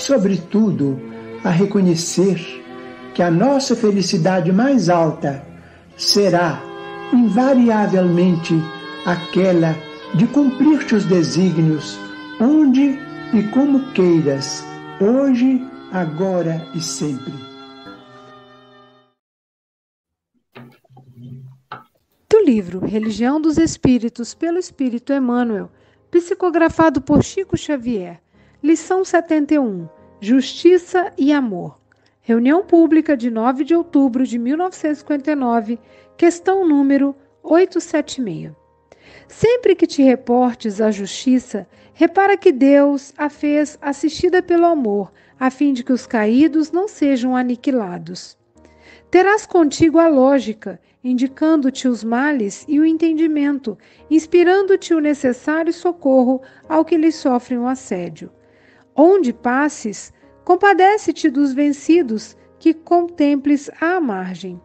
sobretudo, a reconhecer que a nossa felicidade mais alta será invariavelmente aquela de cumprir-te os desígnios onde e como queiras, hoje, agora e sempre. Do livro Religião dos Espíritos pelo Espírito Emmanuel, psicografado por Chico Xavier Lição 71: Justiça e Amor. Reunião pública de 9 de outubro de 1959, questão número 876. Sempre que te reportes à justiça, repara que Deus a fez assistida pelo amor, a fim de que os caídos não sejam aniquilados. Terás contigo a lógica, indicando-te os males e o entendimento, inspirando-te o necessário socorro ao que lhe sofrem o assédio. Onde passes, compadece-te dos vencidos que contemples à margem.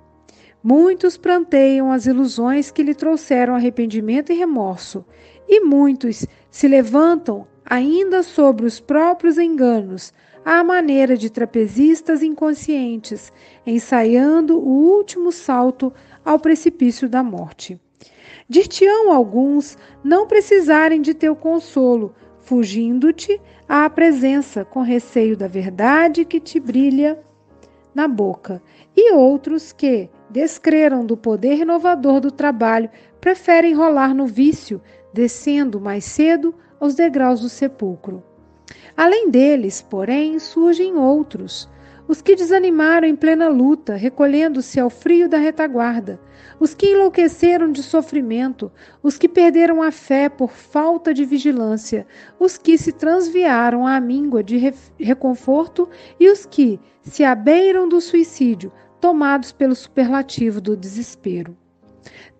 Muitos pranteiam as ilusões que lhe trouxeram arrependimento e remorso, e muitos se levantam ainda sobre os próprios enganos, à maneira de trapezistas inconscientes, ensaiando o último salto ao precipício da morte. Dir-te-ão alguns não precisarem de teu consolo, fugindo-te à presença com receio da verdade que te brilha na boca, e outros que, descreram do poder renovador do trabalho, preferem rolar no vício, descendo mais cedo aos degraus do sepulcro. Além deles, porém, surgem outros, os que desanimaram em plena luta, recolhendo-se ao frio da retaguarda, os que enlouqueceram de sofrimento, os que perderam a fé por falta de vigilância, os que se transviaram à míngua de reconforto e os que se abeiram do suicídio, tomados pelo superlativo do desespero.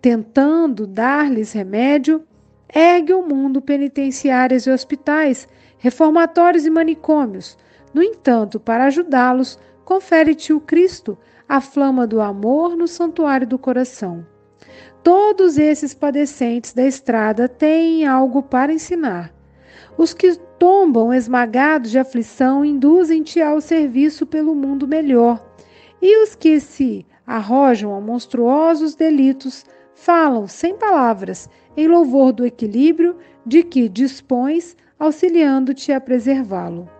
Tentando dar-lhes remédio, ergue o mundo penitenciários e hospitais, reformatórios e manicômios. No entanto, para ajudá-los, confere-te o Cristo, a flama do amor no santuário do coração. Todos esses padecentes da estrada têm algo para ensinar. Os que tombam esmagados de aflição induzem-te ao serviço pelo mundo melhor, e os que se arrojam a monstruosos delitos falam sem palavras em louvor do equilíbrio de que dispões, auxiliando-te a preservá-lo.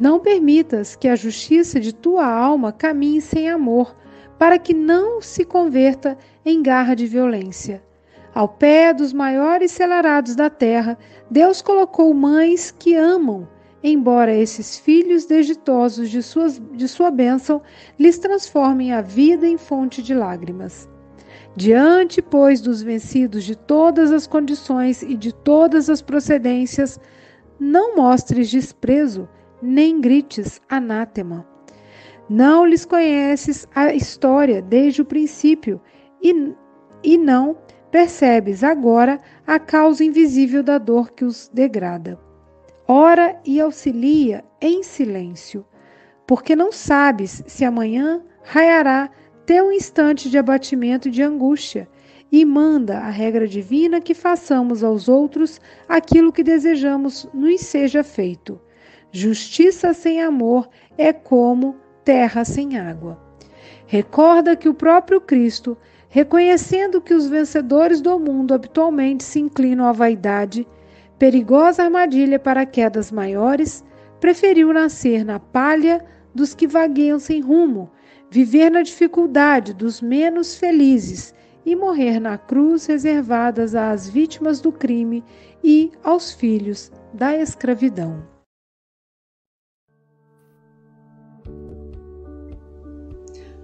Não permitas que a justiça de tua alma caminhe sem amor, para que não se converta em garra de violência. Ao pé dos maiores celarados da terra, Deus colocou mães que amam, embora esses filhos desditosos de, suas, de sua bênção lhes transformem a vida em fonte de lágrimas. Diante, pois, dos vencidos de todas as condições e de todas as procedências, não mostres desprezo, nem grites anátema. Não lhes conheces a história desde o princípio e, e não percebes agora a causa invisível da dor que os degrada. Ora e auxilia em silêncio, porque não sabes se amanhã raiará teu instante de abatimento e de angústia, e manda a regra divina que façamos aos outros aquilo que desejamos nos seja feito. Justiça sem amor é como terra sem água. Recorda que o próprio Cristo, reconhecendo que os vencedores do mundo habitualmente se inclinam à vaidade, perigosa armadilha para quedas maiores, preferiu nascer na palha dos que vagueiam sem rumo, viver na dificuldade dos menos felizes e morrer na cruz reservadas às vítimas do crime e aos filhos da escravidão.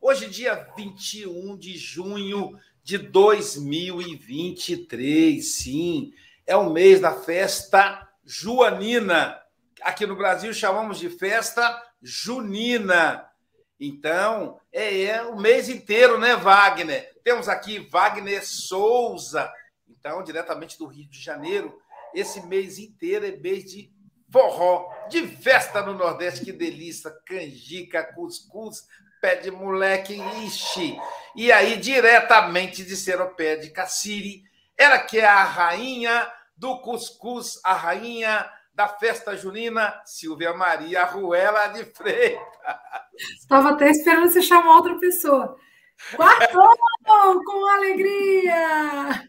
Hoje, dia 21 de junho de 2023. Sim, é o mês da festa joanina. Aqui no Brasil chamamos de festa junina. Então, é, é o mês inteiro, né, Wagner? Temos aqui Wagner Souza então, diretamente do Rio de Janeiro, esse mês inteiro é mês de forró, de festa no Nordeste, que delícia, canjica, cuscuz, pé de moleque, ixi. E aí, diretamente de Seropé de Cassiri, ela que é a rainha do cuscuz, a rainha da festa junina, Silvia Maria Ruela de Freitas. Estava até esperando você chamar outra pessoa. Quartou com alegria!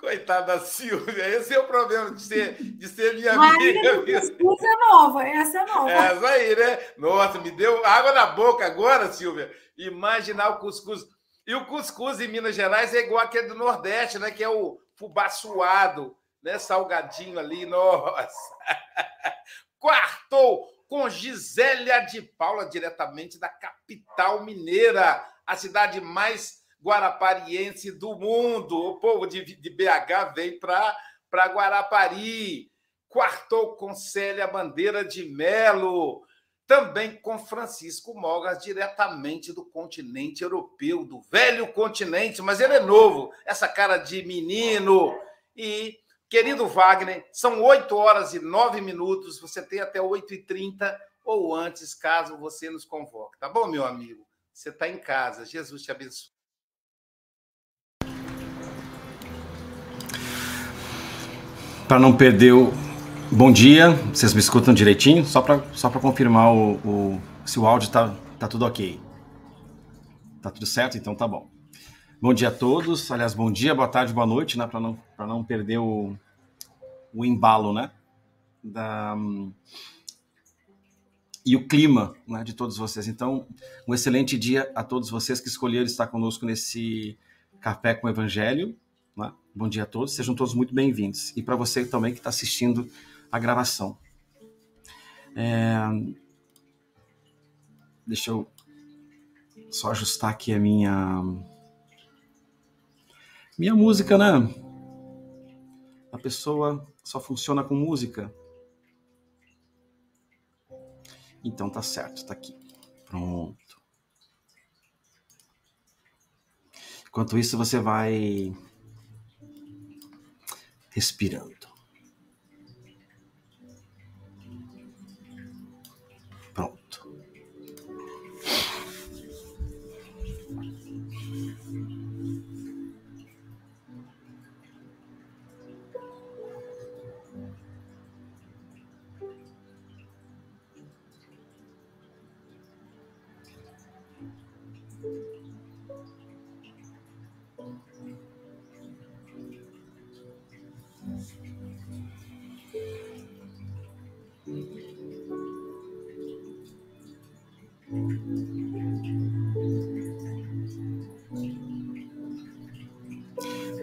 Coitada da Silvia, esse é o problema de ser, de ser minha amiga. Essa é nova, essa é nova. Essa aí, né? Nossa, me deu água na boca agora, Silvia. Imaginar o cuscuz. E o cuscuz em Minas Gerais é igual aquele do Nordeste, né? Que é o fubá suado, né? Salgadinho ali, nossa. Quartou com Gisélia de Paula, diretamente da capital mineira, a cidade mais guarapariense do mundo. O povo de, de BH vem para Guarapari. Quartou com Célia Bandeira de Melo. Também com Francisco Mogas, diretamente do continente europeu, do velho continente, mas ele é novo, essa cara de menino. E, querido Wagner, são 8 horas e 9 minutos, você tem até 8h30 ou antes, caso você nos convoque. Tá bom, meu amigo? Você está em casa. Jesus te abençoe. Para não perder o. Bom dia, vocês me escutam direitinho? Só para só confirmar o, o, se o áudio tá, tá tudo ok. Tá tudo certo? Então tá bom. Bom dia a todos. Aliás, bom dia, boa tarde, boa noite, né? Para não, não perder o, o embalo, né? Da, e o clima né, de todos vocês. Então, um excelente dia a todos vocês que escolheram estar conosco nesse Café com o Evangelho. Bom dia a todos, sejam todos muito bem-vindos. E para você também que está assistindo a gravação. É... Deixa eu só ajustar aqui a minha minha música, né? A pessoa só funciona com música. Então tá certo, tá aqui. Pronto. Enquanto isso, você vai respirando.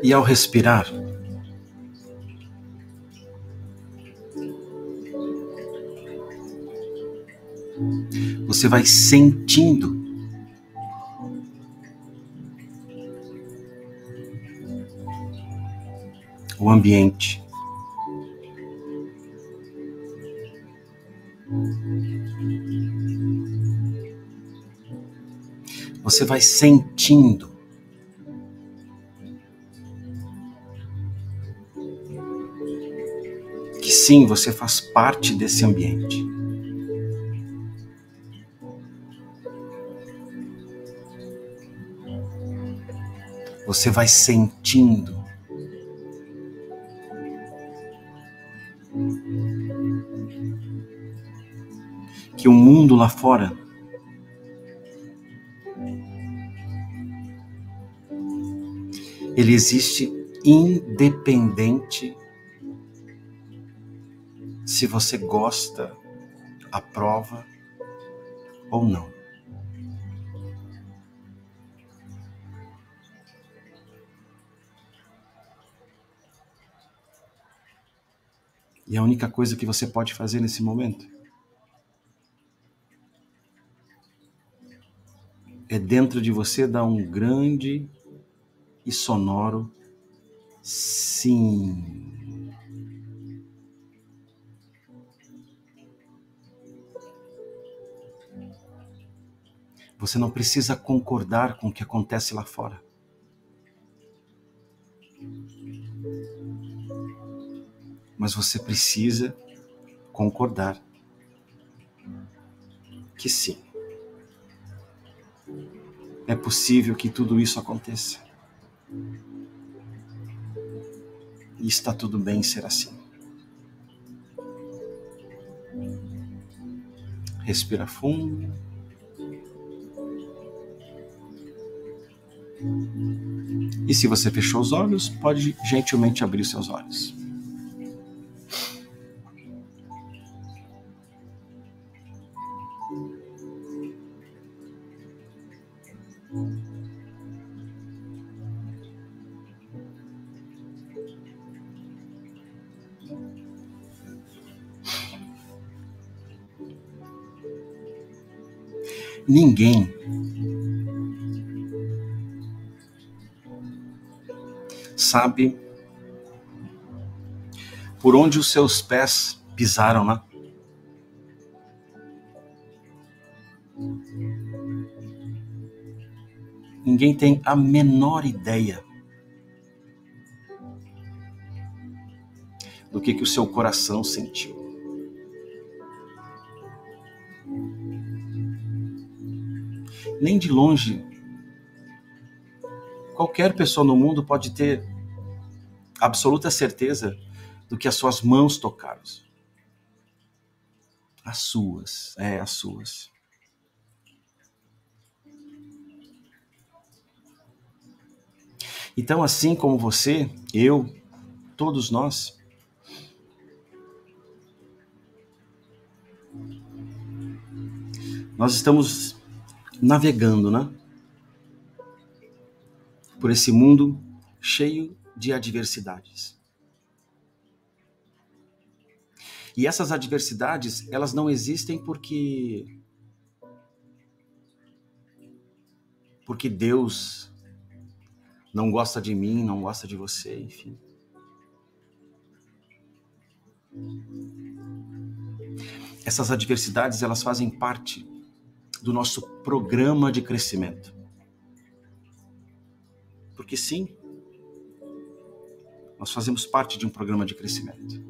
E ao respirar, você vai sentindo o ambiente. Você vai sentindo sim, você faz parte desse ambiente. Você vai sentindo que o mundo lá fora ele existe independente se você gosta, aprova ou não. E a única coisa que você pode fazer nesse momento é dentro de você dar um grande e sonoro sim. Você não precisa concordar com o que acontece lá fora. Mas você precisa concordar que sim. É possível que tudo isso aconteça. E está tudo bem ser assim. Respira fundo. E se você fechou os olhos, pode gentilmente abrir seus olhos. Ninguém sabe por onde os seus pés pisaram, né? Ninguém tem a menor ideia do que, que o seu coração sentiu. Nem de longe, qualquer pessoa no mundo pode ter absoluta certeza do que as suas mãos tocaram. As suas, é, as suas. Então, assim como você, eu, todos nós, nós estamos navegando, né? Por esse mundo cheio de adversidades. E essas adversidades, elas não existem porque porque Deus não gosta de mim, não gosta de você, enfim. Essas adversidades, elas fazem parte do nosso programa de crescimento. Porque sim, nós fazemos parte de um programa de crescimento.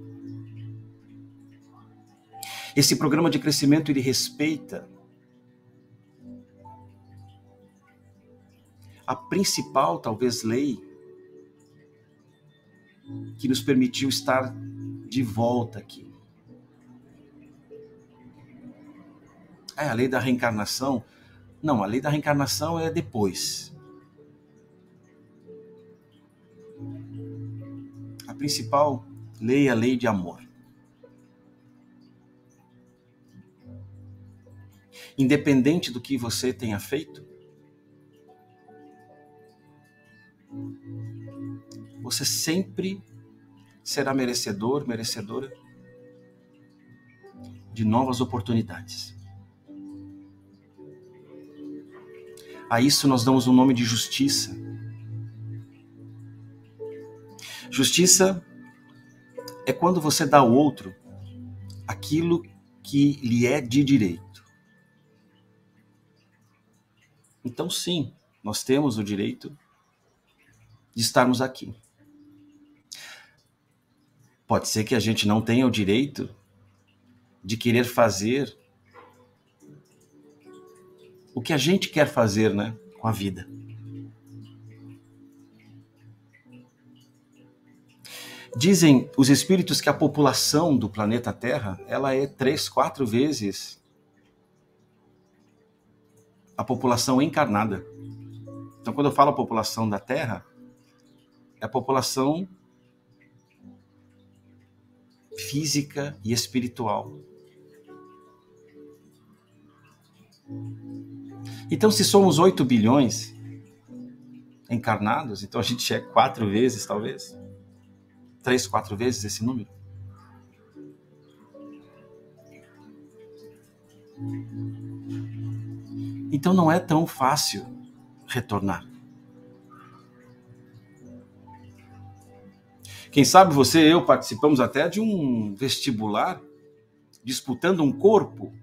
Esse programa de crescimento ele respeita a principal, talvez, lei que nos permitiu estar de volta aqui. É a lei da reencarnação. Não, a lei da reencarnação é depois. Principal lei é a lei de amor. independente do que você tenha feito, você sempre será merecedor, merecedora de novas oportunidades. A isso nós damos o nome de justiça. Justiça é quando você dá ao outro aquilo que lhe é de direito. Então, sim, nós temos o direito de estarmos aqui. Pode ser que a gente não tenha o direito de querer fazer o que a gente quer fazer, né, com a vida. Dizem os espíritos que a população do planeta Terra ela é três, quatro vezes a população encarnada. Então, quando eu falo a população da Terra, é a população física e espiritual. Então, se somos 8 bilhões encarnados, então a gente é quatro vezes, talvez. Três, quatro vezes esse número. Então não é tão fácil retornar. Quem sabe você e eu participamos até de um vestibular disputando um corpo.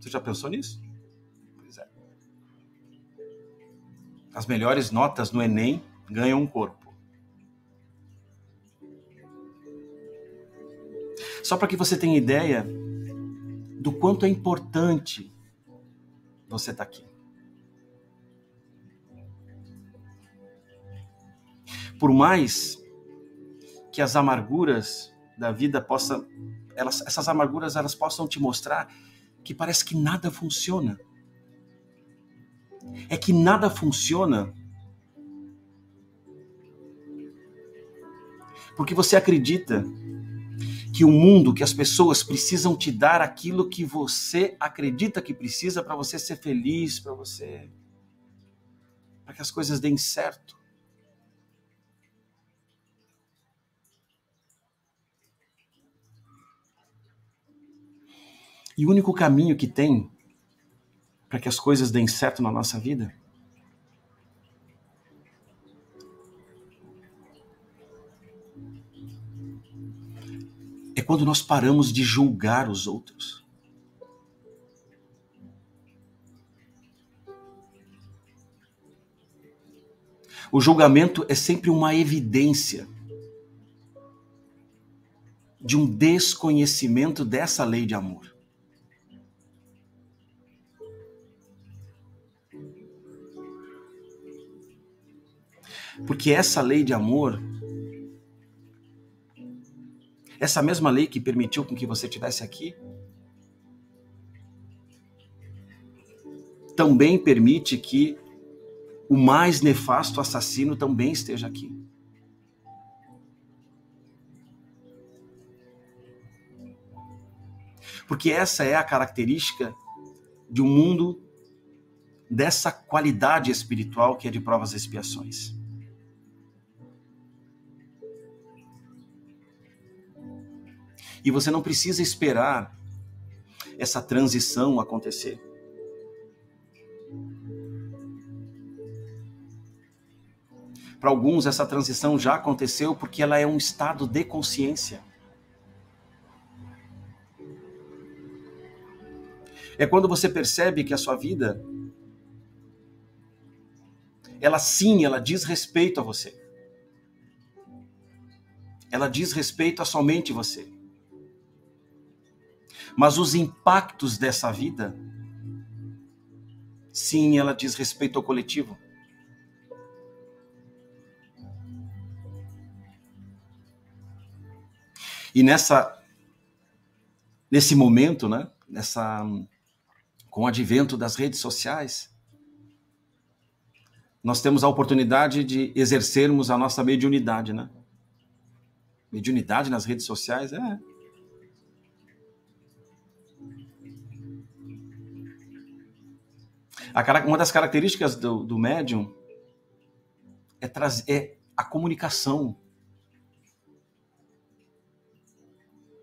Você já pensou nisso? Pois é. As melhores notas no Enem ganham um corpo. Só para que você tenha ideia do quanto é importante você estar tá aqui. Por mais que as amarguras da vida possam, elas, essas amarguras elas possam te mostrar que parece que nada funciona. É que nada funciona porque você acredita que o mundo, que as pessoas precisam te dar aquilo que você acredita que precisa para você ser feliz, para você para que as coisas deem certo. E o único caminho que tem para que as coisas deem certo na nossa vida é quando nós paramos de julgar os outros. O julgamento é sempre uma evidência de um desconhecimento dessa lei de amor. Porque essa lei de amor, essa mesma lei que permitiu com que você estivesse aqui, também permite que o mais nefasto assassino também esteja aqui. Porque essa é a característica de um mundo dessa qualidade espiritual que é de provas e expiações. E você não precisa esperar essa transição acontecer. Para alguns, essa transição já aconteceu porque ela é um estado de consciência. É quando você percebe que a sua vida, ela sim, ela diz respeito a você. Ela diz respeito a somente você. Mas os impactos dessa vida, sim, ela diz respeito ao coletivo. E nessa nesse momento, né, nessa com o advento das redes sociais, nós temos a oportunidade de exercermos a nossa mediunidade, né? Mediunidade nas redes sociais é uma das características do, do médium é, é a comunicação.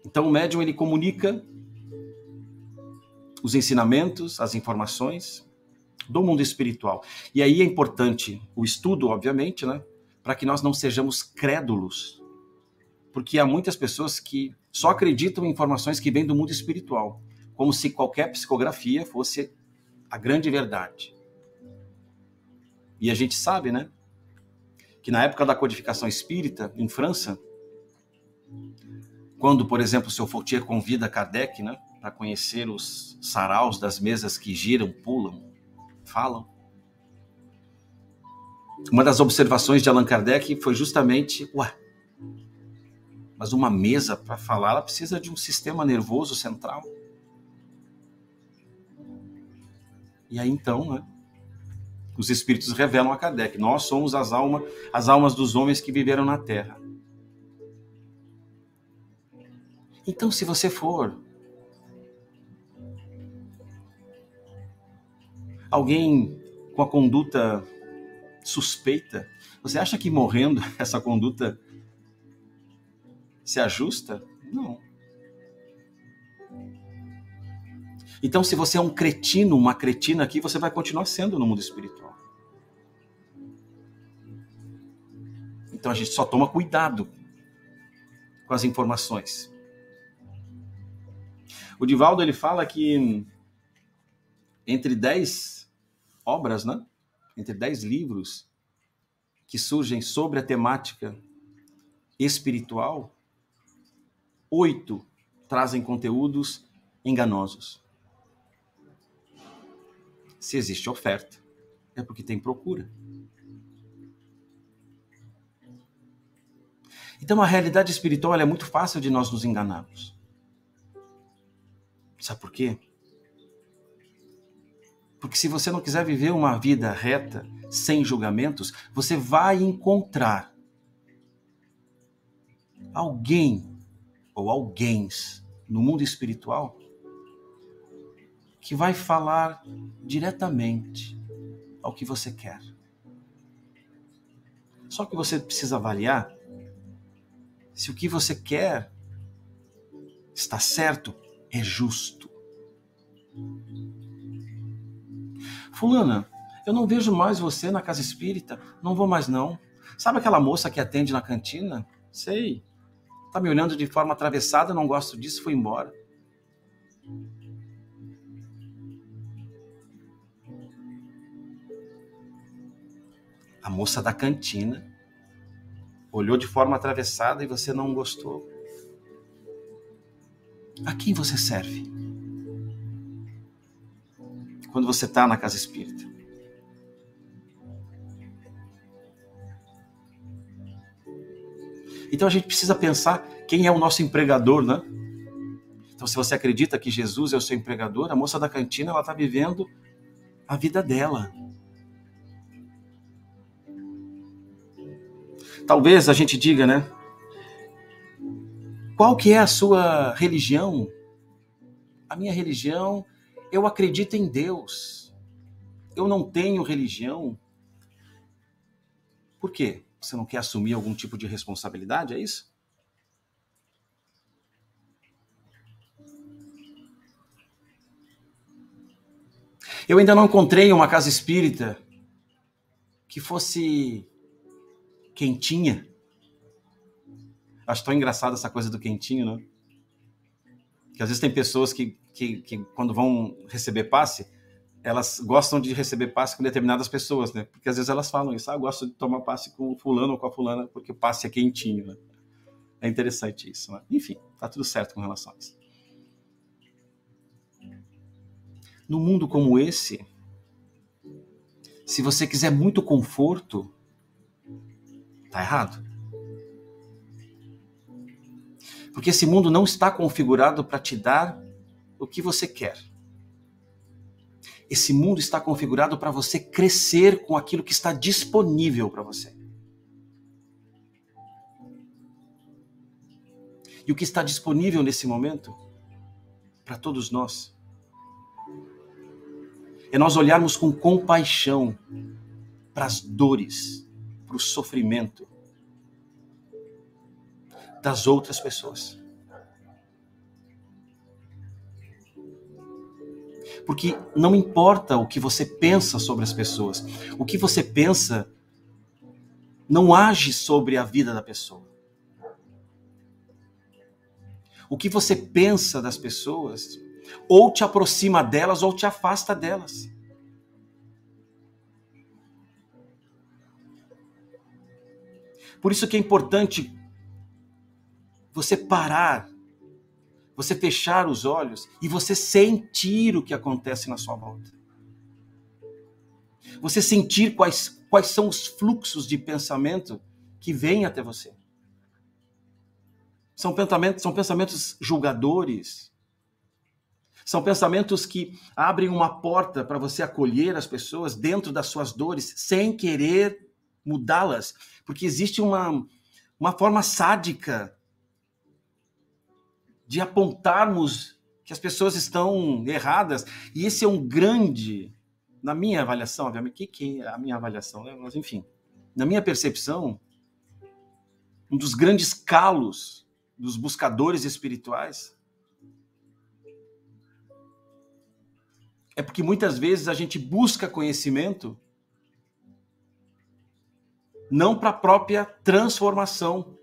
Então o médium ele comunica os ensinamentos, as informações do mundo espiritual. E aí é importante o estudo, obviamente, né, para que nós não sejamos crédulos. Porque há muitas pessoas que só acreditam em informações que vêm do mundo espiritual, como se qualquer psicografia fosse a grande verdade. E a gente sabe, né, que na época da codificação espírita, em França, quando, por exemplo, o seu Fautier convida Kardec, né, para conhecer os saraus das mesas que giram, pulam, falam. Uma das observações de Allan Kardec foi justamente, ué, mas uma mesa para falar, ela precisa de um sistema nervoso central. E aí então, né, os espíritos revelam a Kardec, nós somos as almas, as almas dos homens que viveram na Terra. Então, se você for alguém com a conduta suspeita, você acha que morrendo essa conduta se ajusta? Não. Então, se você é um cretino, uma cretina aqui, você vai continuar sendo no mundo espiritual. Então a gente só toma cuidado com as informações. O Divaldo ele fala que entre dez obras, né? entre dez livros que surgem sobre a temática espiritual, oito trazem conteúdos enganosos. Se existe oferta, é porque tem procura. Então a realidade espiritual é muito fácil de nós nos enganarmos. Sabe por quê? Porque se você não quiser viver uma vida reta, sem julgamentos, você vai encontrar alguém ou alguém no mundo espiritual que vai falar diretamente ao que você quer. Só que você precisa avaliar se o que você quer está certo, é justo. Fulana, eu não vejo mais você na casa espírita, não vou mais não. Sabe aquela moça que atende na cantina? Sei. Tá me olhando de forma atravessada, não gosto disso, foi embora. A moça da cantina olhou de forma atravessada e você não gostou. A quem você serve? Quando você está na casa espírita. Então a gente precisa pensar quem é o nosso empregador, né? Então, se você acredita que Jesus é o seu empregador, a moça da cantina ela está vivendo a vida dela. Talvez a gente diga, né? Qual que é a sua religião? A minha religião, eu acredito em Deus. Eu não tenho religião. Por quê? Você não quer assumir algum tipo de responsabilidade, é isso? Eu ainda não encontrei uma casa espírita que fosse quentinha. Acho tão engraçado essa coisa do quentinho, né? Que às vezes tem pessoas que, que, que quando vão receber passe, elas gostam de receber passe com determinadas pessoas, né? Porque às vezes elas falam isso, ah, eu gosto de tomar passe com o fulano ou com a fulana porque passe é quentinho, né? É interessante isso, né? Enfim, tá tudo certo com isso. No mundo como esse, se você quiser muito conforto, Está errado. Porque esse mundo não está configurado para te dar o que você quer. Esse mundo está configurado para você crescer com aquilo que está disponível para você. E o que está disponível nesse momento para todos nós é nós olharmos com compaixão para as dores, para o sofrimento das outras pessoas. Porque não importa o que você pensa sobre as pessoas, o que você pensa não age sobre a vida da pessoa. O que você pensa das pessoas ou te aproxima delas ou te afasta delas. Por isso que é importante você parar, você fechar os olhos e você sentir o que acontece na sua volta. Você sentir quais, quais são os fluxos de pensamento que vêm até você. São pensamentos, são pensamentos julgadores. São pensamentos que abrem uma porta para você acolher as pessoas dentro das suas dores sem querer mudá-las, porque existe uma, uma forma sádica de apontarmos que as pessoas estão erradas, e esse é um grande, na minha avaliação, obviamente, que, que é a minha avaliação, né? mas enfim, na minha percepção, um dos grandes calos dos buscadores espirituais é porque muitas vezes a gente busca conhecimento não para a própria transformação,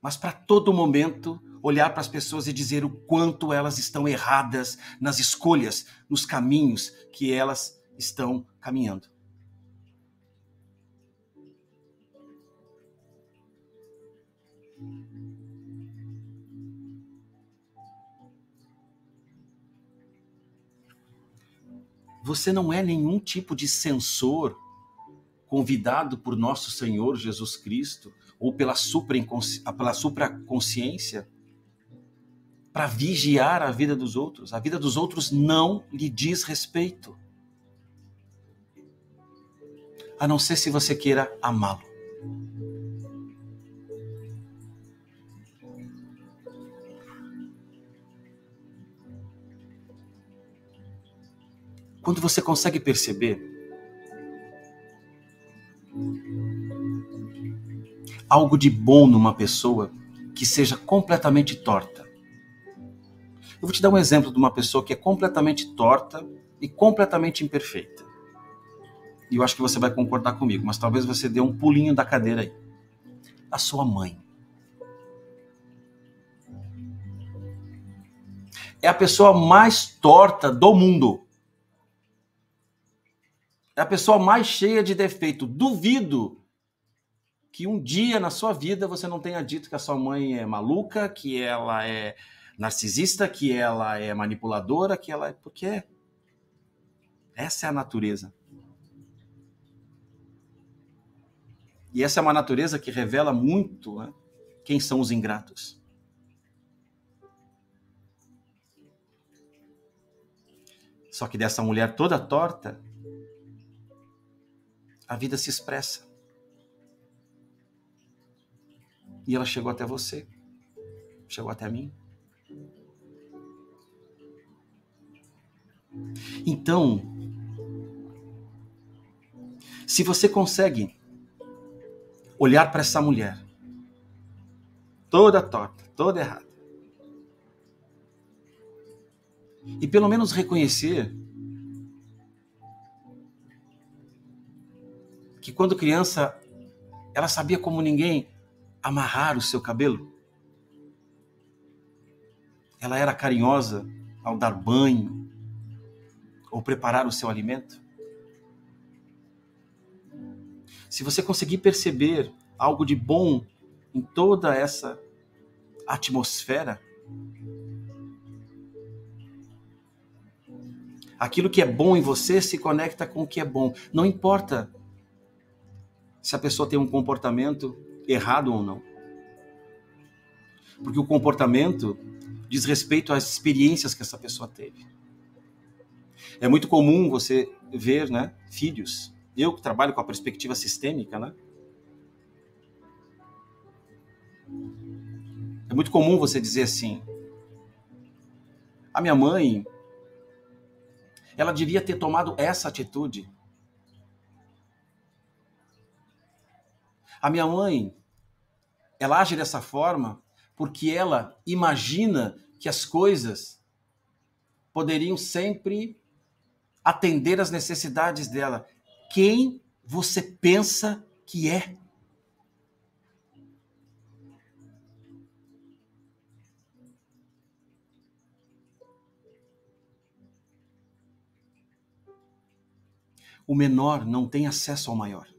mas para todo momento olhar para as pessoas e dizer o quanto elas estão erradas nas escolhas, nos caminhos que elas estão caminhando. Você não é nenhum tipo de censor convidado por nosso Senhor Jesus Cristo ou pela pela supraconsciência para vigiar a vida dos outros. A vida dos outros não lhe diz respeito. A não ser se você queira amá-lo. Quando você consegue perceber algo de bom numa pessoa que seja completamente torta. Eu vou te dar um exemplo de uma pessoa que é completamente torta e completamente imperfeita. E eu acho que você vai concordar comigo, mas talvez você dê um pulinho da cadeira aí. A sua mãe. É a pessoa mais torta do mundo. É a pessoa mais cheia de defeito. Duvido que um dia na sua vida você não tenha dito que a sua mãe é maluca, que ela é narcisista, que ela é manipuladora, que ela é. Porque. Essa é a natureza. E essa é uma natureza que revela muito né, quem são os ingratos. Só que dessa mulher toda torta, a vida se expressa. E ela chegou até você, chegou até mim. Então, se você consegue olhar para essa mulher, toda torta, toda errada, e pelo menos reconhecer que quando criança ela sabia como ninguém amarrar o seu cabelo. Ela era carinhosa ao dar banho ou preparar o seu alimento. Se você conseguir perceber algo de bom em toda essa atmosfera, aquilo que é bom em você se conecta com o que é bom. Não importa se a pessoa tem um comportamento errado ou não. Porque o comportamento diz respeito às experiências que essa pessoa teve. É muito comum você ver, né, filhos. Eu que trabalho com a perspectiva sistêmica, né? É muito comum você dizer assim: a minha mãe, Ela devia ter tomado essa atitude. A minha mãe, ela age dessa forma porque ela imagina que as coisas poderiam sempre atender às necessidades dela. Quem você pensa que é? O menor não tem acesso ao maior.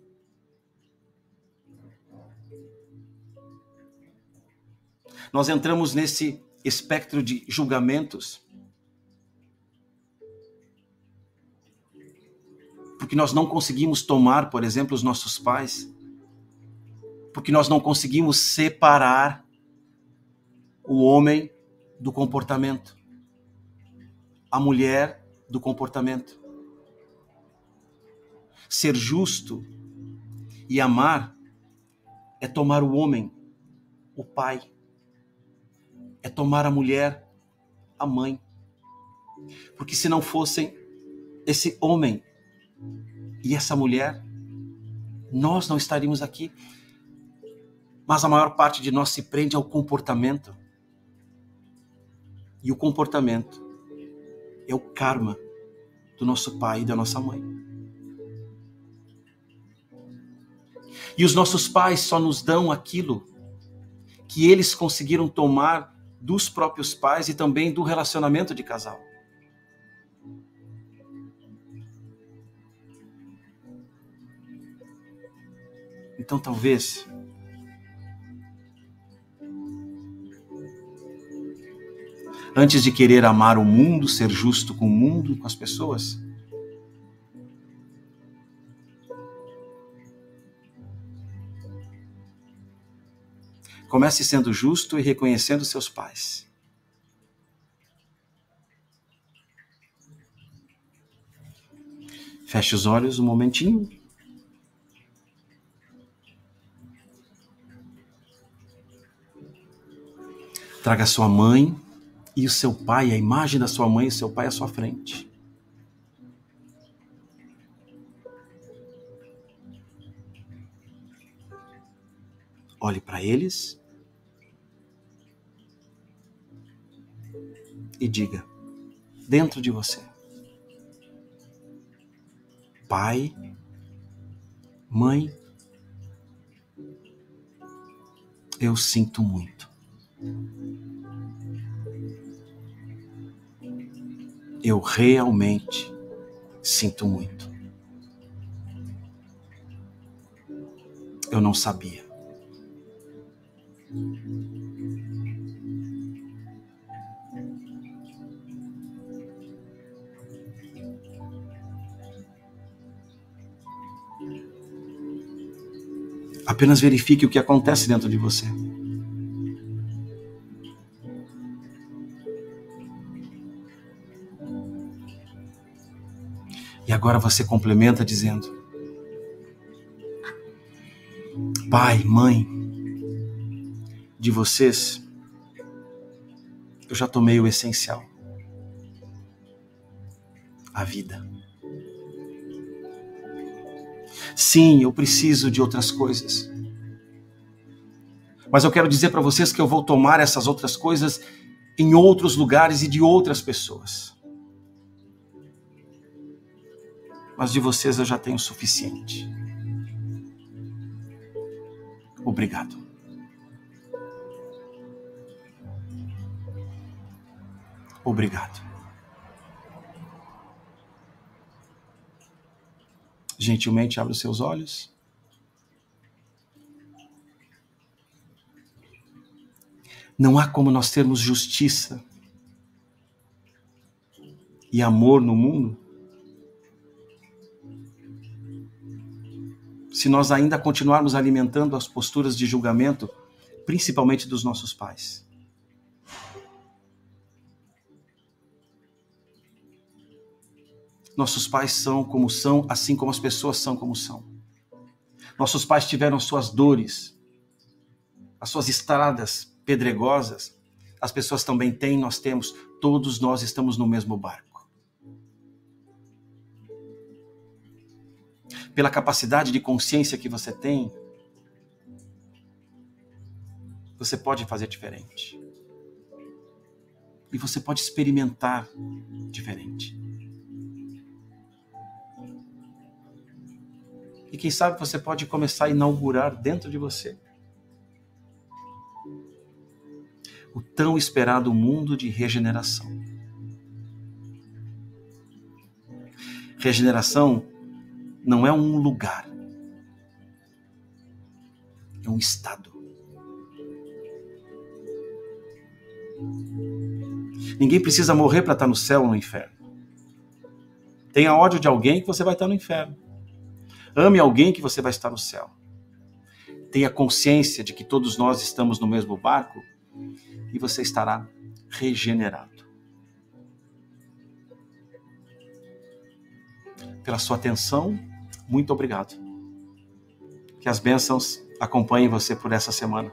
Nós entramos nesse espectro de julgamentos. Porque nós não conseguimos tomar, por exemplo, os nossos pais, porque nós não conseguimos separar o homem do comportamento, a mulher do comportamento. Ser justo e amar é tomar o homem, o pai, é tomar a mulher, a mãe. Porque se não fossem esse homem e essa mulher, nós não estaríamos aqui. Mas a maior parte de nós se prende ao comportamento. E o comportamento é o karma do nosso pai e da nossa mãe. E os nossos pais só nos dão aquilo que eles conseguiram tomar dos próprios pais e também do relacionamento de casal. Então talvez antes de querer amar o mundo, ser justo com o mundo, com as pessoas, Comece sendo justo e reconhecendo seus pais. Feche os olhos um momentinho. Traga sua mãe e o seu pai, a imagem da sua mãe e seu pai à sua frente. Olhe para eles e diga, dentro de você: Pai, Mãe, eu sinto muito. Eu realmente sinto muito. Eu não sabia. Apenas verifique o que acontece dentro de você. E agora você complementa dizendo: Pai, mãe, de vocês, eu já tomei o essencial: a vida. Sim, eu preciso de outras coisas. Mas eu quero dizer para vocês que eu vou tomar essas outras coisas em outros lugares e de outras pessoas. Mas de vocês eu já tenho o suficiente. Obrigado. Obrigado. Gentilmente abra os seus olhos. Não há como nós termos justiça e amor no mundo se nós ainda continuarmos alimentando as posturas de julgamento, principalmente dos nossos pais. Nossos pais são como são, assim como as pessoas são como são. Nossos pais tiveram suas dores, as suas estradas pedregosas. As pessoas também têm, nós temos, todos nós estamos no mesmo barco. pela capacidade de consciência que você tem, você pode fazer diferente. E você pode experimentar diferente. E quem sabe você pode começar a inaugurar dentro de você o tão esperado mundo de regeneração. Regeneração não é um lugar, é um estado. Ninguém precisa morrer para estar no céu ou no inferno. Tenha ódio de alguém que você vai estar no inferno. Ame alguém que você vai estar no céu. Tenha consciência de que todos nós estamos no mesmo barco e você estará regenerado. Pela sua atenção, muito obrigado. Que as bênçãos acompanhem você por essa semana.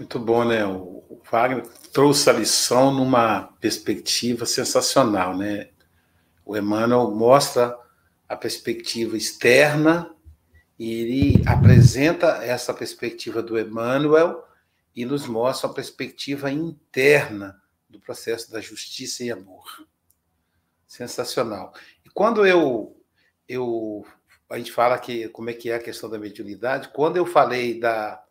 Muito bom, né? O Wagner trouxe a lição numa perspectiva sensacional, né? O Emmanuel mostra a perspectiva externa e ele apresenta essa perspectiva do Emmanuel e nos mostra a perspectiva interna do processo da justiça e amor. Sensacional. E quando eu eu a gente fala que como é que é a questão da mediunidade, quando eu falei da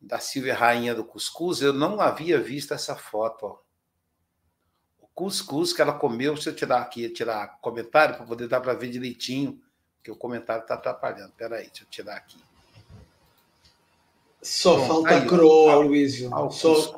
da Silvia Rainha do Cuscuz, eu não havia visto essa foto. Ó. O cuscuz que ela comeu, deixa eu tirar aqui, tirar comentário para poder dar para ver direitinho, porque o comentário está atrapalhando. Espera aí, deixa eu tirar aqui. Só Bom, falta aí, a coroa, ó, Luísio. Ó, só,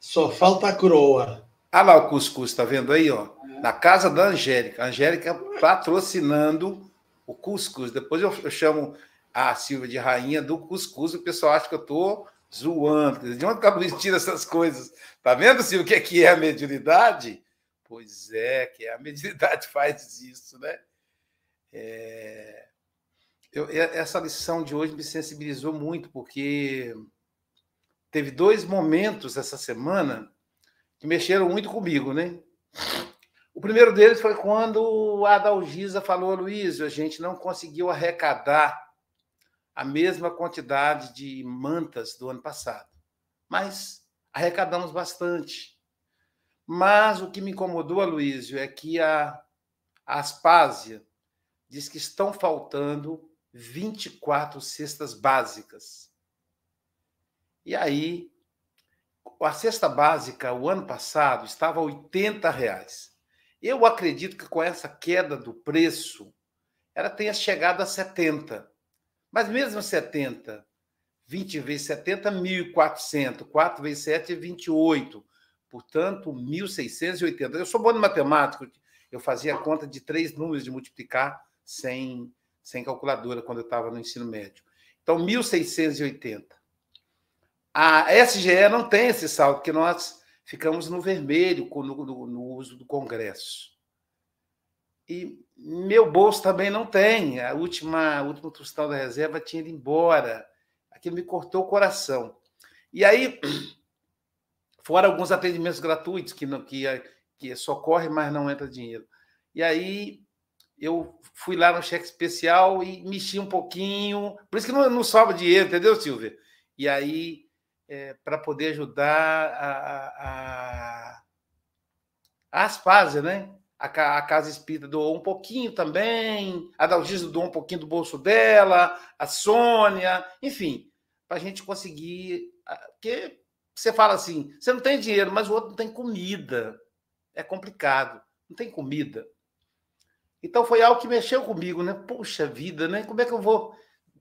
só falta a coroa. Ah lá o cuscuz, tá vendo aí, ó? Na casa da Angélica. A Angélica patrocinando o cuscuz. Depois eu, eu chamo a Silvia de rainha do cuscuz, o pessoal acha que eu estou zoando. De onde que a Luiz tira essas coisas? Tá vendo, Silvia, o que é, que é a mediunidade? Pois é, que a mediunidade faz isso, né? É... Eu, essa lição de hoje me sensibilizou muito, porque teve dois momentos essa semana que mexeram muito comigo, né? O primeiro deles foi quando a Adalgisa falou, Luiz, a gente não conseguiu arrecadar a mesma quantidade de mantas do ano passado. Mas arrecadamos bastante. Mas o que me incomodou, Aloysio, é que a, a Aspásia diz que estão faltando 24 cestas básicas. E aí, a cesta básica, o ano passado, estava a 80 reais. Eu acredito que com essa queda do preço, ela tenha chegado a 70. Mas mesmo 70, 20 vezes 70, 1.400. 4 vezes 7 é 28. Portanto, 1.680. Eu sou bom em matemática. Eu fazia conta de três números de multiplicar sem, sem calculadora quando eu estava no ensino médio. Então, 1.680. A SGE não tem esse saldo, porque nós ficamos no vermelho no, no, no uso do Congresso. E meu bolso também não tem. A última, o último tostão da reserva tinha ido embora. Aquilo me cortou o coração. E aí, fora alguns atendimentos gratuitos que, não, que, que socorre, mas não entra dinheiro. E aí, eu fui lá no cheque especial e mexi um pouquinho. Por isso que não, não sobra dinheiro, entendeu, Silvia? E aí, é, para poder ajudar a, a, a né? A, Casa Espírita doou um pouquinho também, a Dalgisa doou um pouquinho do bolso dela, a Sônia, enfim, para a gente conseguir. Porque você fala assim: você não tem dinheiro, mas o outro não tem comida. É complicado, não tem comida. Então foi algo que mexeu comigo, né? Puxa vida, né? Como é que eu vou,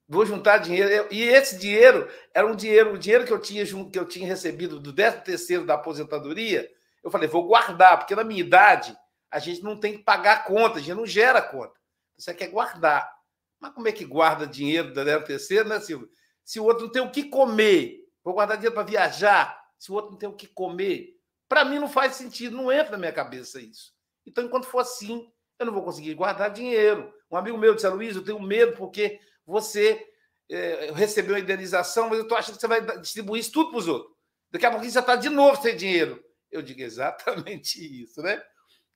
vou juntar dinheiro? E esse dinheiro era um dinheiro, o dinheiro que eu tinha que eu tinha recebido do 13 terceiro da aposentadoria. Eu falei, vou guardar, porque na minha idade a gente não tem que pagar conta, a gente não gera conta. Você quer guardar. Mas como é que guarda dinheiro da 13 terceiro, né, Silvio? Se o outro não tem o que comer, vou guardar dinheiro para viajar, se o outro não tem o que comer, para mim não faz sentido, não entra na minha cabeça isso. Então, enquanto for assim, eu não vou conseguir guardar dinheiro. Um amigo meu disse, Luiz, eu tenho medo porque você é, recebeu a indenização, mas eu estou achando que você vai distribuir isso tudo para os outros. Daqui a pouquinho você está de novo sem dinheiro. Eu digo exatamente isso, né?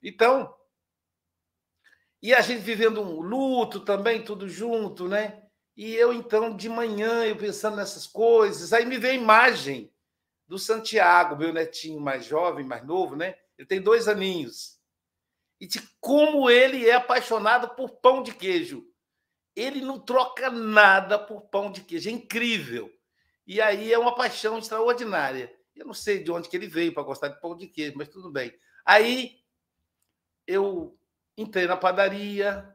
Então, e a gente vivendo um luto também, tudo junto, né? E eu, então, de manhã, eu pensando nessas coisas, aí me veio a imagem do Santiago, meu netinho mais jovem, mais novo, né? Ele tem dois aninhos. E de como ele é apaixonado por pão de queijo. Ele não troca nada por pão de queijo. É incrível. E aí é uma paixão extraordinária. Eu não sei de onde que ele veio para gostar de pão de queijo, mas tudo bem. Aí eu entrei na padaria,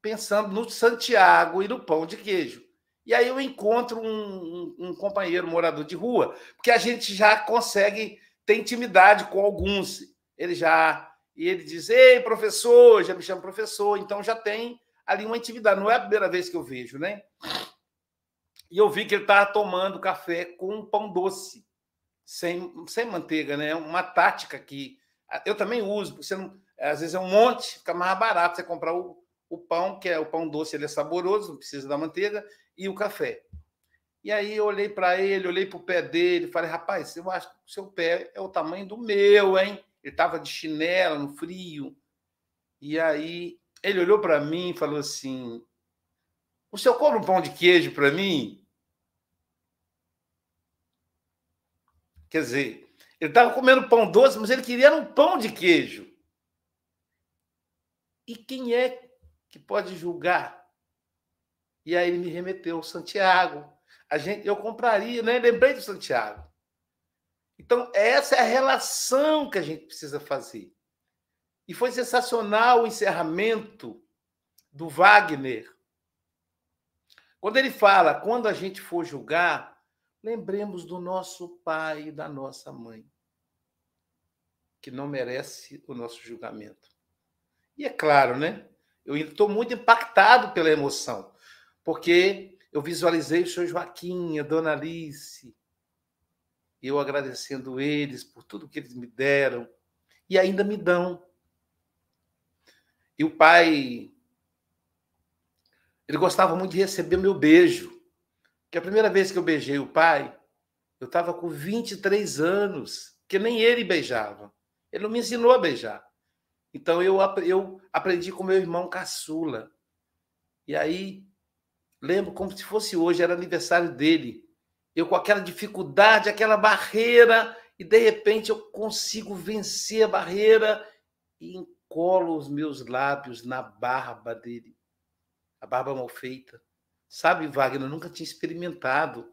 pensando no Santiago e no pão de queijo. E aí eu encontro um, um, um, companheiro morador de rua, porque a gente já consegue ter intimidade com alguns. Ele já. E ele diz: Ei, professor, já me chama professor, então já tem ali uma intimidade. Não é a primeira vez que eu vejo, né? E eu vi que ele estava tomando café com pão doce, sem, sem manteiga, né? Uma tática que eu também uso. Você não, às vezes é um monte, fica mais barato você comprar o, o pão, que é o pão doce, ele é saboroso, não precisa da manteiga, e o café. E aí eu olhei para ele, olhei para o pé dele, falei, rapaz, eu acho que o seu pé é o tamanho do meu, hein? Ele estava de chinela no frio. E aí ele olhou para mim e falou assim: O senhor compra um pão de queijo para mim? Quer dizer, ele estava comendo pão doce, mas ele queria um pão de queijo. E quem é que pode julgar? E aí ele me remeteu Santiago. A gente, eu compraria, né? Lembrei do Santiago. Então, essa é a relação que a gente precisa fazer. E foi sensacional o encerramento do Wagner. Quando ele fala, quando a gente for julgar, lembremos do nosso pai e da nossa mãe, que não merece o nosso julgamento. E é claro, né? Eu estou muito impactado pela emoção, porque eu visualizei o senhor Joaquim, a dona Alice, eu agradecendo eles por tudo que eles me deram e ainda me dão. E o pai, ele gostava muito de receber meu beijo. Que a primeira vez que eu beijei o pai, eu estava com 23 anos, que nem ele beijava. Ele não me ensinou a beijar. Então eu, eu aprendi com meu irmão caçula. E aí, lembro como se fosse hoje, era aniversário dele. Eu com aquela dificuldade, aquela barreira, e de repente eu consigo vencer a barreira e encolo os meus lábios na barba dele. A barba mal feita. Sabe, Wagner, eu nunca tinha experimentado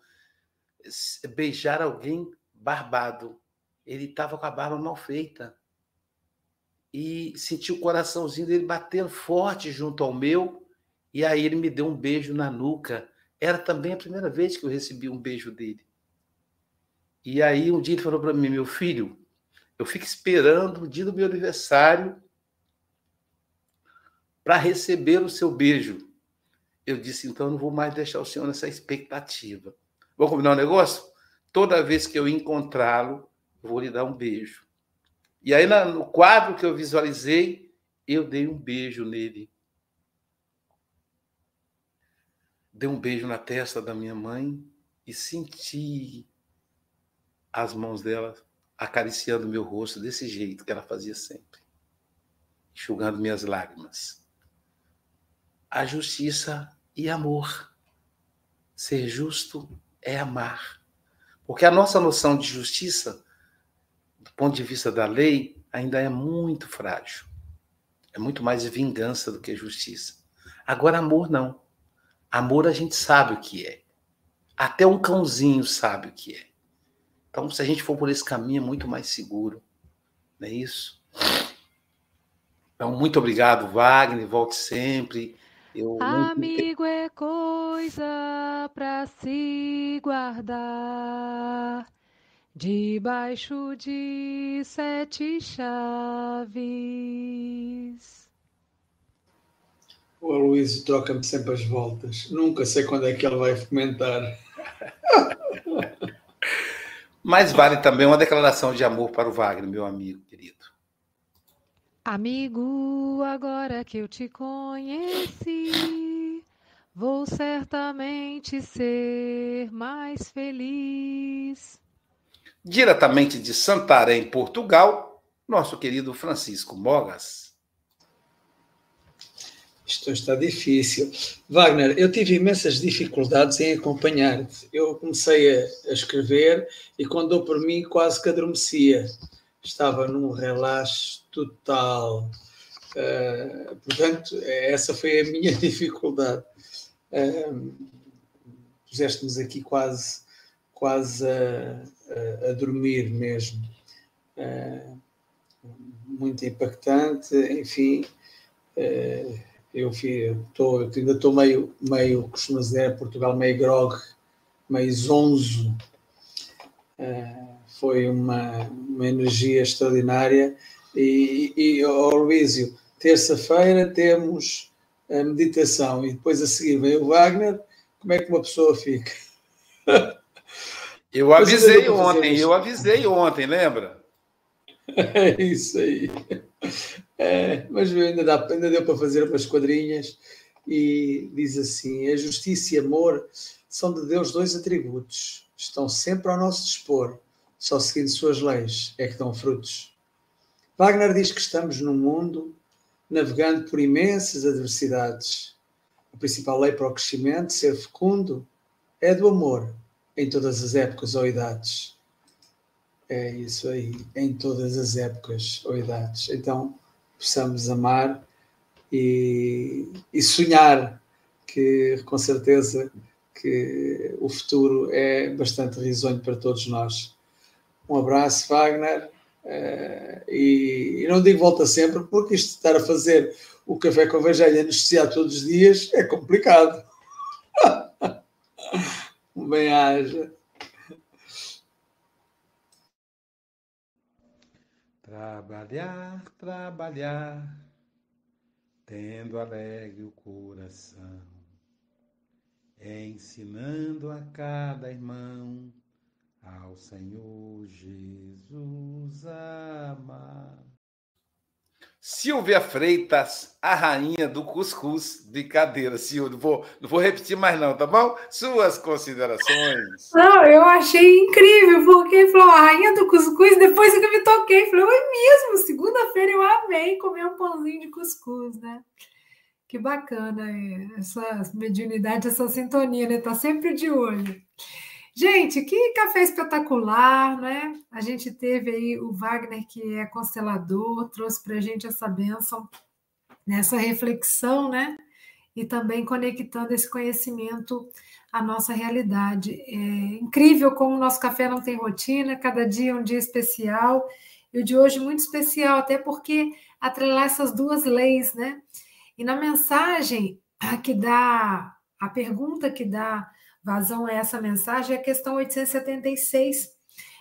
beijar alguém barbado. Ele estava com a barba mal feita e senti o coraçãozinho dele batendo forte junto ao meu, e aí ele me deu um beijo na nuca. Era também a primeira vez que eu recebi um beijo dele. E aí um dia ele falou para mim, meu filho, eu fico esperando o dia do meu aniversário para receber o seu beijo. Eu disse, então eu não vou mais deixar o senhor nessa expectativa. Vamos combinar um negócio? Toda vez que eu encontrá-lo, vou lhe dar um beijo. E aí, no quadro que eu visualizei, eu dei um beijo nele. Dei um beijo na testa da minha mãe e senti as mãos dela acariciando meu rosto desse jeito que ela fazia sempre, enxugando minhas lágrimas. A justiça e amor. Ser justo é amar. Porque a nossa noção de justiça ponto de vista da lei, ainda é muito frágil. É muito mais vingança do que justiça. Agora, amor não. Amor a gente sabe o que é. Até um cãozinho sabe o que é. Então, se a gente for por esse caminho, é muito mais seguro. Não é isso? Então, muito obrigado, Wagner. Volte sempre. Eu Amigo muito... é coisa para se guardar debaixo de sete chaves. O Luís troca-me sempre as voltas. Nunca sei quando é que ele vai comentar. Mas vale também uma declaração de amor para o Wagner, meu amigo querido. Amigo, agora que eu te conheci, vou certamente ser mais feliz. Diretamente de Santarém, Portugal, nosso querido Francisco Mogas. Isto está difícil. Wagner, eu tive imensas dificuldades em acompanhar-te. Eu comecei a, escrever e quando dou por mim quase que adormecia. Estava num relaxo total. Uh, portanto, essa foi a minha dificuldade. Uh, Puseste-nos aqui quase, quase a, a, a dormir mesmo. Uh, muito impactante, enfim. Uh, eu, tô, eu ainda estou meio, meio, costuma dizer, Portugal meio grog, meio zonzo. Uh, foi uma, uma energia extraordinária. E, e oh, Luísio, terça-feira temos a meditação e depois a seguir vem o Wagner. Como é que uma pessoa fica? Eu avisei ontem, eu avisei ontem, lembra? É isso aí. É, mas ainda, dá, ainda deu para fazer umas quadrinhas e diz assim: a justiça e amor são de Deus dois atributos, estão sempre ao nosso dispor, só seguindo suas leis é que dão frutos. Wagner diz que estamos num mundo navegando por imensas adversidades. A principal lei para o crescimento, ser fecundo, é do amor, em todas as épocas ou idades. É isso aí, em todas as épocas ou idades. Então, possamos amar e, e sonhar que, com certeza, que o futuro é bastante risonho para todos nós. Um abraço, Wagner. Uh, e, e, não digo volta sempre, porque isto de estar a fazer o café com evangelho anestesiado todos os dias é complicado. Bem-haja. Trabalhar, trabalhar, tendo alegre o coração, ensinando a cada irmão ao Senhor Jesus amar. Silvia Freitas, a rainha do cuscuz. Brincadeira, Silvia. Não vou, não vou repetir mais, não, tá bom? Suas considerações. Não, eu achei incrível, porque falou a rainha do cuscuz, depois que eu me toquei, falei, é mesmo, segunda-feira eu amei comer um pãozinho de cuscuz, né? Que bacana essa mediunidade, essa sintonia, né? Tá sempre de olho. Gente, que café espetacular, né? A gente teve aí o Wagner, que é constelador, trouxe para a gente essa bênção, nessa reflexão, né? E também conectando esse conhecimento à nossa realidade. É incrível como o nosso café não tem rotina, cada dia é um dia especial, e o de hoje muito especial, até porque atrelar essas duas leis, né? E na mensagem que dá, a pergunta que dá vazão a essa mensagem é a questão 876,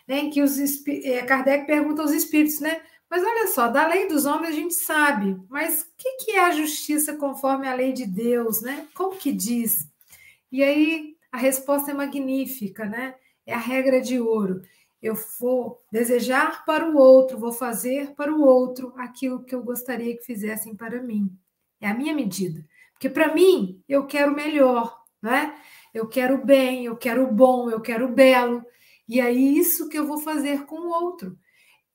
né, em que os é, Kardec pergunta aos espíritos, né? Mas olha só, da lei dos homens a gente sabe, mas o que, que é a justiça conforme a lei de Deus, né? Como que diz? E aí a resposta é magnífica, né? É a regra de ouro. Eu vou desejar para o outro, vou fazer para o outro aquilo que eu gostaria que fizessem para mim. É a minha medida. Porque para mim, eu quero melhor, né? Eu quero o bem, eu quero o bom, eu quero o belo. E é isso que eu vou fazer com o outro.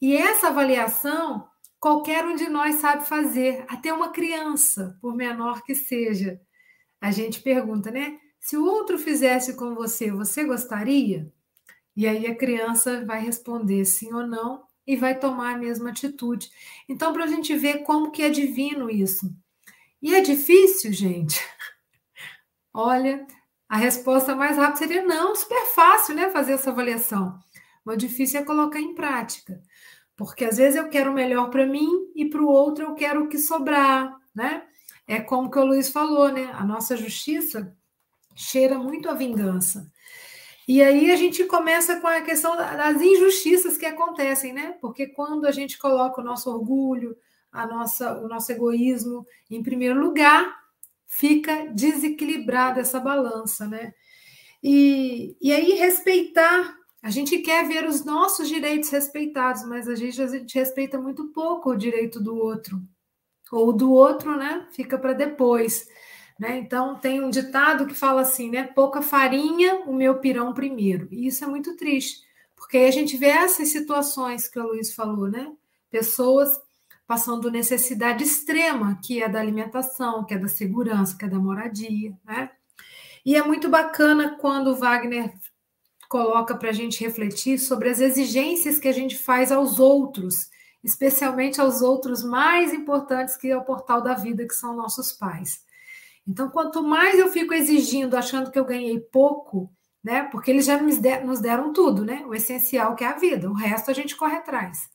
E essa avaliação, qualquer um de nós sabe fazer, até uma criança, por menor que seja. A gente pergunta, né? Se o outro fizesse com você, você gostaria? E aí a criança vai responder sim ou não e vai tomar a mesma atitude. Então, para a gente ver como que é divino isso. E é difícil, gente. Olha, a resposta mais rápida seria não, super fácil, né? Fazer essa avaliação. O difícil é colocar em prática. Porque às vezes eu quero o melhor para mim e para o outro eu quero o que sobrar, né? É como que o Luiz falou, né? A nossa justiça cheira muito a vingança. E aí a gente começa com a questão das injustiças que acontecem, né? Porque quando a gente coloca o nosso orgulho, a nossa, o nosso egoísmo em primeiro lugar, fica desequilibrada essa balança, né? E, e aí respeitar A gente quer ver os nossos direitos respeitados, mas a gente, a gente respeita muito pouco o direito do outro. Ou do outro, né? Fica para depois. Né? Então, tem um ditado que fala assim, né? Pouca farinha, o meu pirão primeiro. E isso é muito triste, porque aí a gente vê essas situações que o Luiz falou, né? Pessoas passando necessidade extrema, que é da alimentação, que é da segurança, que é da moradia, né? E é muito bacana quando o Wagner coloca para a gente refletir sobre as exigências que a gente faz aos outros, especialmente aos outros mais importantes que é o portal da vida, que são nossos pais. Então, quanto mais eu fico exigindo, achando que eu ganhei pouco, né? Porque eles já nos deram tudo, né? O essencial que é a vida, o resto a gente corre atrás.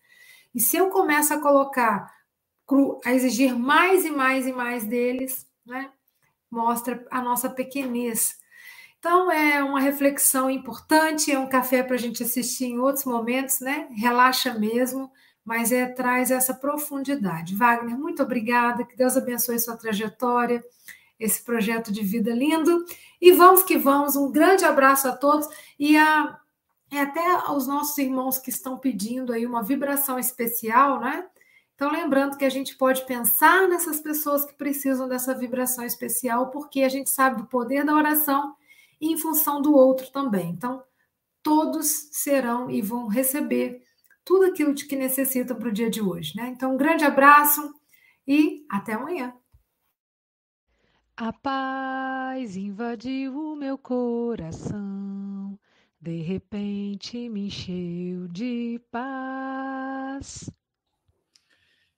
E se eu começo a colocar, a exigir mais e mais e mais deles, né? Mostra a nossa pequenez. Então, é uma reflexão importante, é um café para a gente assistir em outros momentos, né? Relaxa mesmo, mas é, traz essa profundidade. Wagner, muito obrigada, que Deus abençoe sua trajetória esse projeto de vida lindo. E vamos que vamos, um grande abraço a todos e a, até aos nossos irmãos que estão pedindo aí uma vibração especial, né? Então, lembrando que a gente pode pensar nessas pessoas que precisam dessa vibração especial, porque a gente sabe do poder da oração e em função do outro também. Então, todos serão e vão receber tudo aquilo de que necessitam para o dia de hoje, né? Então, um grande abraço e até amanhã. A paz invadiu o meu coração, de repente me encheu de paz.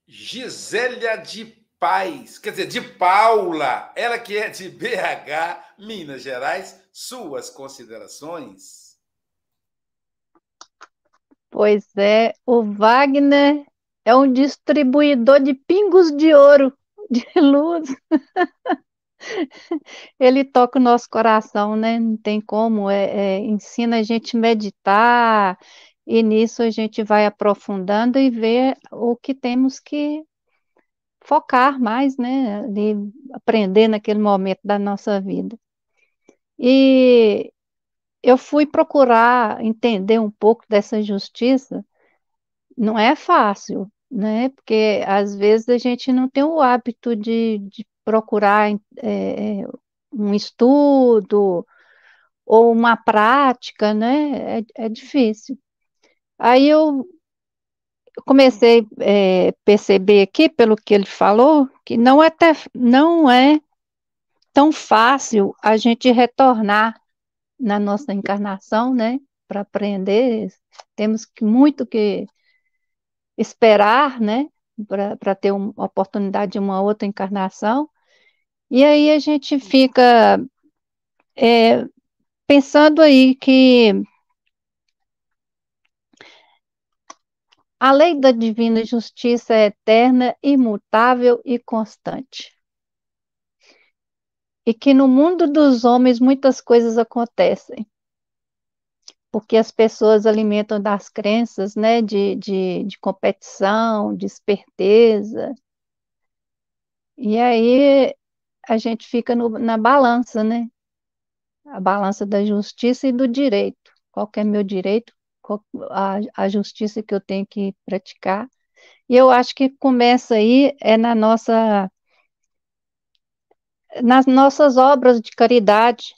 Gisélia de Paz, quer dizer, de Paula, ela que é de BH, Minas Gerais, suas considerações? Pois é, o Wagner é um distribuidor de pingos de ouro, de luz. Ele toca o nosso coração, né? Não tem como, é, é, ensina a gente meditar, e nisso a gente vai aprofundando e ver o que temos que focar mais, né? De aprender naquele momento da nossa vida. E eu fui procurar entender um pouco dessa justiça, não é fácil, né? Porque às vezes a gente não tem o hábito de, de procurar é, um estudo ou uma prática, né? É, é difícil. Aí eu comecei a é, perceber aqui, pelo que ele falou, que não é, não é tão fácil a gente retornar na nossa encarnação, né? Para aprender, temos muito que esperar, né? Para ter uma oportunidade de uma outra encarnação. E aí a gente fica é, pensando aí que a lei da divina justiça é eterna, imutável e constante. E que no mundo dos homens muitas coisas acontecem. Porque as pessoas alimentam das crenças né, de, de, de competição, de esperteza. E aí a gente fica no, na balança, né? A balança da justiça e do direito. Qual é meu direito? Qual, a, a justiça que eu tenho que praticar. E eu acho que começa aí é na nossa nas nossas obras de caridade,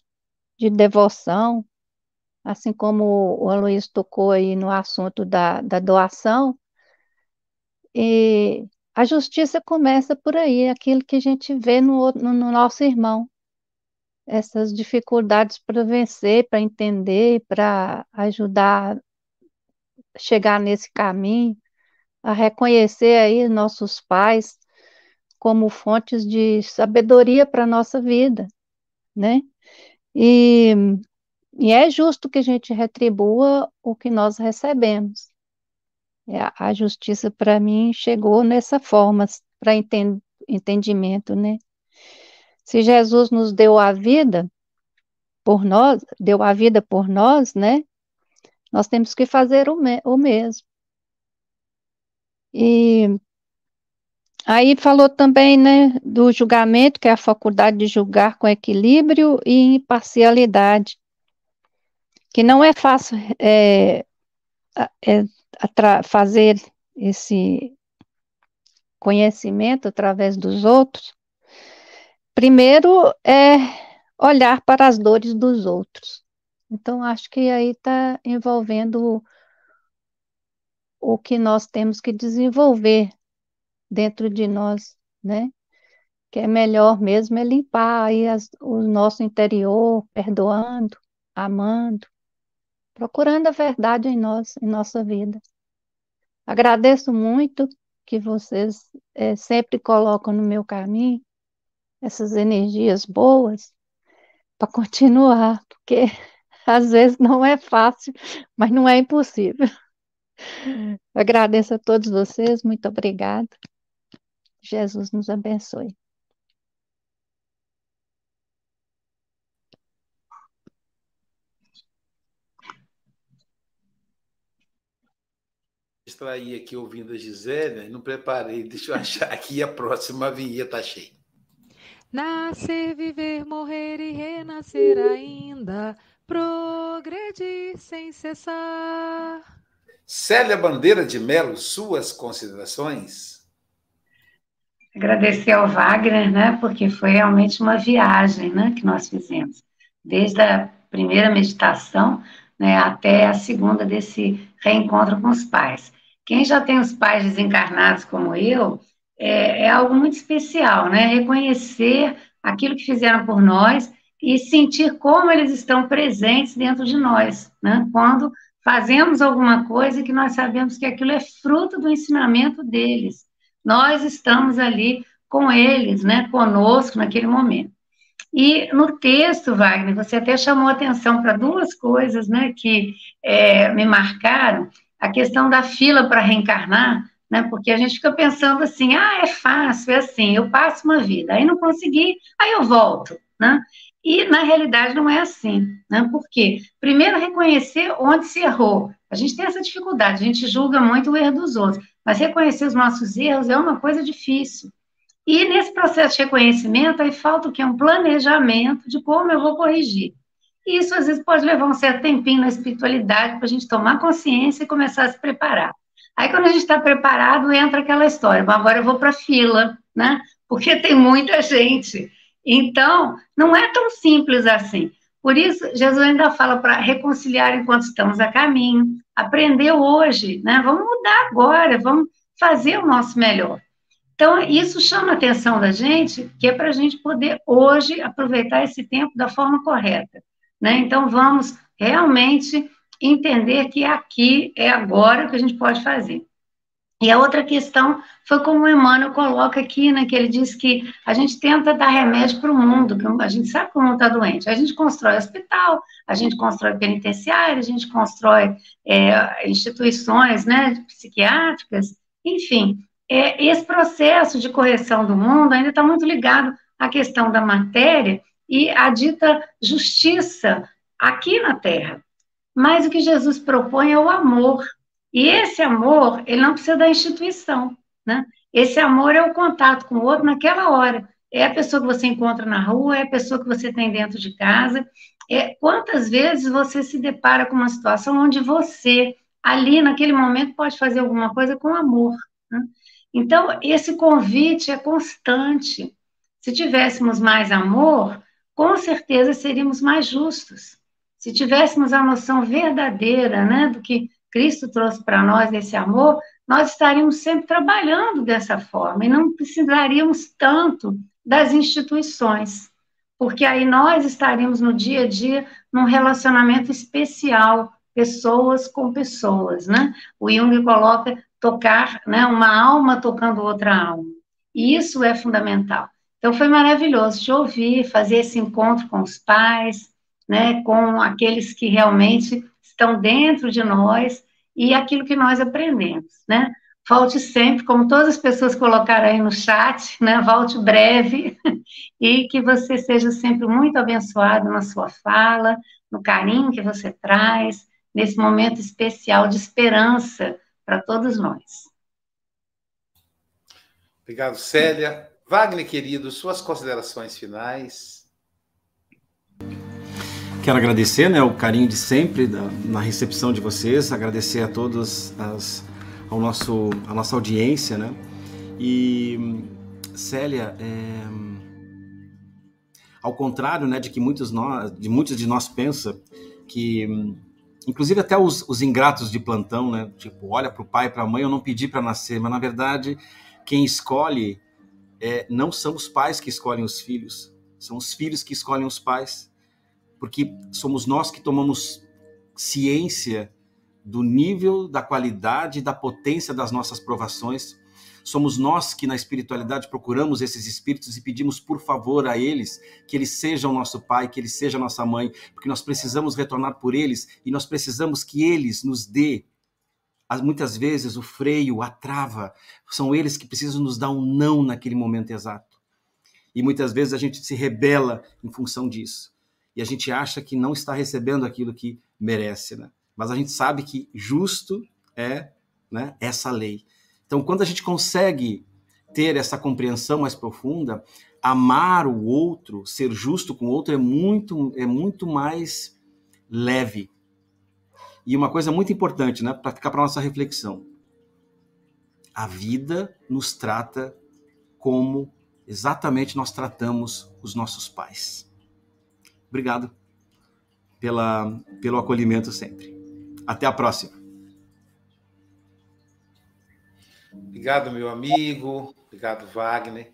de devoção, assim como o Aloysio tocou aí no assunto da, da doação, e a justiça começa por aí, aquilo que a gente vê no, no, no nosso irmão. Essas dificuldades para vencer, para entender, para ajudar a chegar nesse caminho, a reconhecer aí nossos pais como fontes de sabedoria para a nossa vida, né? E, e é justo que a gente retribua o que nós recebemos. É, a justiça para mim chegou nessa forma, para enten entendimento, né? Se Jesus nos deu a vida por nós, deu a vida por nós, né? Nós temos que fazer o, me o mesmo. E aí falou também, né, do julgamento, que é a faculdade de julgar com equilíbrio e imparcialidade. que não é fácil é, é, fazer esse conhecimento através dos outros, primeiro é olhar para as dores dos outros. Então, acho que aí está envolvendo o que nós temos que desenvolver dentro de nós, né? Que é melhor mesmo é limpar aí as, o nosso interior, perdoando, amando, procurando a verdade em nós, em nossa vida. Agradeço muito que vocês é, sempre colocam no meu caminho essas energias boas para continuar, porque às vezes não é fácil, mas não é impossível. Agradeço a todos vocês, muito obrigada. Jesus nos abençoe. Aí aqui ouvindo a Gisele, não preparei, deixa eu achar aqui a próxima vinheta, tá achei. Nascer, viver, morrer e renascer ainda, progredir sem cessar. Célia Bandeira de Melo, suas considerações? Agradecer ao Wagner, né, porque foi realmente uma viagem, né, que nós fizemos, desde a primeira meditação, né, até a segunda desse reencontro com os pais. Quem já tem os pais desencarnados como eu, é, é algo muito especial, né, reconhecer aquilo que fizeram por nós e sentir como eles estão presentes dentro de nós, né, quando fazemos alguma coisa que nós sabemos que aquilo é fruto do ensinamento deles. Nós estamos ali com eles, né, conosco naquele momento. E no texto, Wagner, você até chamou atenção para duas coisas, né, que é, me marcaram. A questão da fila para reencarnar, né, porque a gente fica pensando assim, ah, é fácil, é assim, eu passo uma vida, aí não consegui, aí eu volto, né? E, na realidade, não é assim. Né? Por quê? Primeiro, reconhecer onde se errou. A gente tem essa dificuldade, a gente julga muito o erro dos outros, mas reconhecer os nossos erros é uma coisa difícil. E nesse processo de reconhecimento, aí falta o que? Um planejamento de como eu vou corrigir. E isso, às vezes, pode levar um certo tempinho na espiritualidade para a gente tomar consciência e começar a se preparar. Aí, quando a gente está preparado, entra aquela história, agora eu vou para a fila, né? Porque tem muita gente. Então, não é tão simples assim. Por isso, Jesus ainda fala para reconciliar enquanto estamos a caminho, aprender hoje, né? Vamos mudar agora, vamos fazer o nosso melhor. Então, isso chama a atenção da gente, que é para a gente poder hoje aproveitar esse tempo da forma correta, né? Então, vamos realmente entender que aqui é agora que a gente pode fazer. E a outra questão foi como o Emmanuel coloca aqui, né, que ele diz que a gente tenta dar remédio para o mundo, que a gente sabe que o mundo está doente. A gente constrói hospital, a gente constrói penitenciário, a gente constrói é, instituições né, psiquiátricas, enfim. É, esse processo de correção do mundo ainda está muito ligado à questão da matéria e à dita justiça aqui na Terra. Mas o que Jesus propõe é o amor, e esse amor, ele não precisa da instituição, né? Esse amor é o contato com o outro naquela hora. É a pessoa que você encontra na rua, é a pessoa que você tem dentro de casa. É quantas vezes você se depara com uma situação onde você, ali naquele momento, pode fazer alguma coisa com amor. Né? Então, esse convite é constante. Se tivéssemos mais amor, com certeza seríamos mais justos. Se tivéssemos a noção verdadeira né, do que Cristo trouxe para nós esse amor, nós estaríamos sempre trabalhando dessa forma e não precisaríamos tanto das instituições, porque aí nós estaríamos no dia a dia num relacionamento especial, pessoas com pessoas, né? O Jung coloca tocar, né, uma alma tocando outra alma. E isso é fundamental. Então foi maravilhoso de ouvir, fazer esse encontro com os pais, né, com aqueles que realmente estão dentro de nós e aquilo que nós aprendemos, né? Volte sempre, como todas as pessoas colocaram aí no chat, né? Volte breve e que você seja sempre muito abençoado na sua fala, no carinho que você traz, nesse momento especial de esperança para todos nós. Obrigado, Célia. Wagner, querido, suas considerações finais. Quero agradecer né, o carinho de sempre da, na recepção de vocês, agradecer a todos as, ao nosso, a nossa audiência, né? E Célia, é, ao contrário, né, de que muitos nós, de muitos de nós pensa que inclusive até os, os ingratos de plantão, né? Tipo, olha para o pai, para a mãe, eu não pedi para nascer, mas na verdade quem escolhe é, não são os pais que escolhem os filhos, são os filhos que escolhem os pais, porque somos nós que tomamos ciência do nível, da qualidade, da potência das nossas provações. Somos nós que na espiritualidade procuramos esses espíritos e pedimos por favor a eles que eles sejam nosso pai, que eles sejam nossa mãe, porque nós precisamos retornar por eles e nós precisamos que eles nos dê muitas vezes o freio, a trava, são eles que precisam nos dar um não naquele momento exato. E muitas vezes a gente se rebela em função disso. E a gente acha que não está recebendo aquilo que merece, né? Mas a gente sabe que justo é né, essa lei. Então, quando a gente consegue ter essa compreensão mais profunda, amar o outro, ser justo com o outro é muito é muito mais leve. E uma coisa muito importante, né, para ficar para nossa reflexão. A vida nos trata como exatamente nós tratamos os nossos pais. Obrigado pela, pelo acolhimento sempre. Até a próxima. Obrigado, meu amigo. Obrigado, Wagner.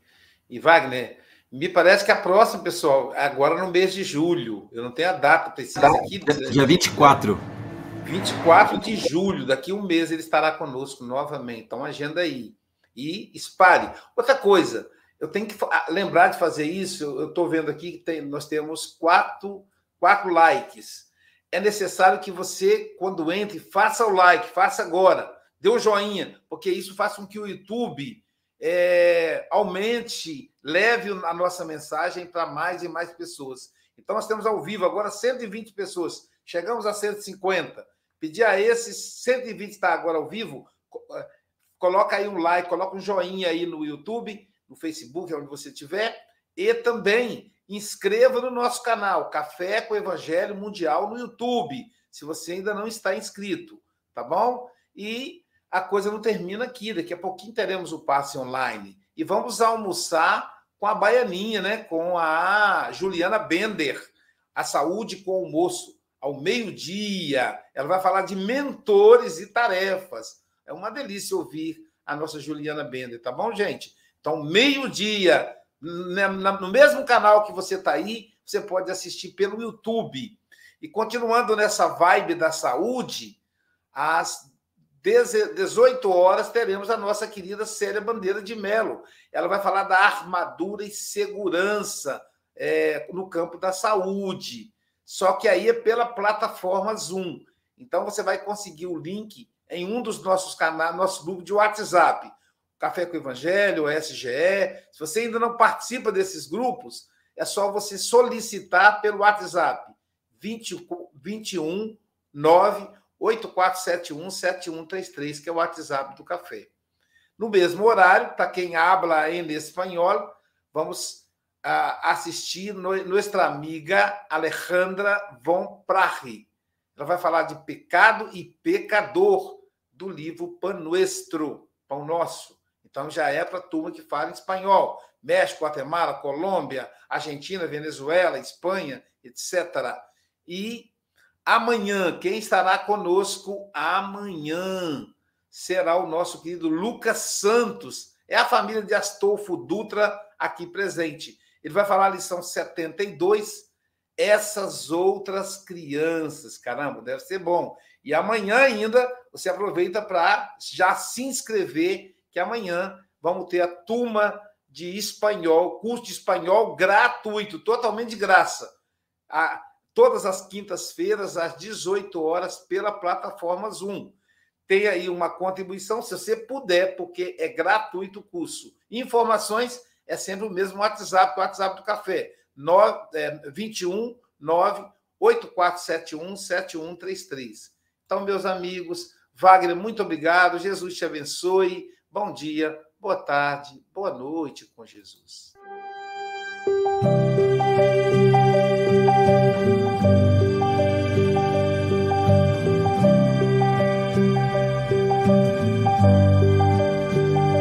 E Wagner, me parece que a próxima, pessoal, agora no mês de julho. Eu não tenho a data precisa aqui. Dia 24. 24 de julho, daqui um mês ele estará conosco novamente. Então, agenda aí. E espalhe. Outra coisa, eu tenho que lembrar de fazer isso. Eu estou vendo aqui que tem, nós temos quatro, quatro likes. É necessário que você, quando entre, faça o like, faça agora dê um joinha, porque isso faz com que o YouTube é, aumente, leve a nossa mensagem para mais e mais pessoas. Então, nós temos ao vivo agora 120 pessoas, chegamos a 150. Pedir a esses 120 estar agora ao vivo, é, coloca aí um like, coloca um joinha aí no YouTube, no Facebook, onde você estiver, e também inscreva no nosso canal Café com Evangelho Mundial no YouTube, se você ainda não está inscrito, tá bom? E a coisa não termina aqui. Daqui a pouquinho teremos o passe online. E vamos almoçar com a Baianinha, né? com a Juliana Bender. A saúde com o almoço, ao meio-dia. Ela vai falar de mentores e tarefas. É uma delícia ouvir a nossa Juliana Bender, tá bom, gente? Então, meio-dia, né, no mesmo canal que você está aí, você pode assistir pelo YouTube. E continuando nessa vibe da saúde, às 18 horas, teremos a nossa querida Célia Bandeira de Mello. Ela vai falar da armadura e segurança é, no campo da saúde. Só que aí é pela plataforma Zoom. Então você vai conseguir o link em um dos nossos canais, nosso grupo de WhatsApp. Café com Evangelho, SGE. Se você ainda não participa desses grupos, é só você solicitar pelo WhatsApp 20, 21 9 8471-7133, que é o WhatsApp do café. No mesmo horário, para quem habla em espanhol, vamos assistir no, nossa amiga Alejandra von Prahi. Ela vai falar de pecado e pecador do livro Pan Nuestro, Pão Nosso. Então já é para a turma que fala espanhol. México, Guatemala, Colômbia, Argentina, Venezuela, Espanha, etc. E Amanhã, quem estará conosco amanhã será o nosso querido Lucas Santos. É a família de Astolfo Dutra aqui presente. Ele vai falar a lição 72, essas outras crianças. Caramba, deve ser bom. E amanhã ainda você aproveita para já se inscrever, que amanhã vamos ter a turma de espanhol, curso de espanhol gratuito, totalmente de graça. A, todas as quintas-feiras, às 18 horas, pela plataforma Zoom. Tem aí uma contribuição, se você puder, porque é gratuito o curso. Informações é sempre o mesmo WhatsApp, o WhatsApp do café. 9, é, 21 98471 7133. Então, meus amigos, Wagner, muito obrigado. Jesus te abençoe. Bom dia, boa tarde, boa noite com Jesus.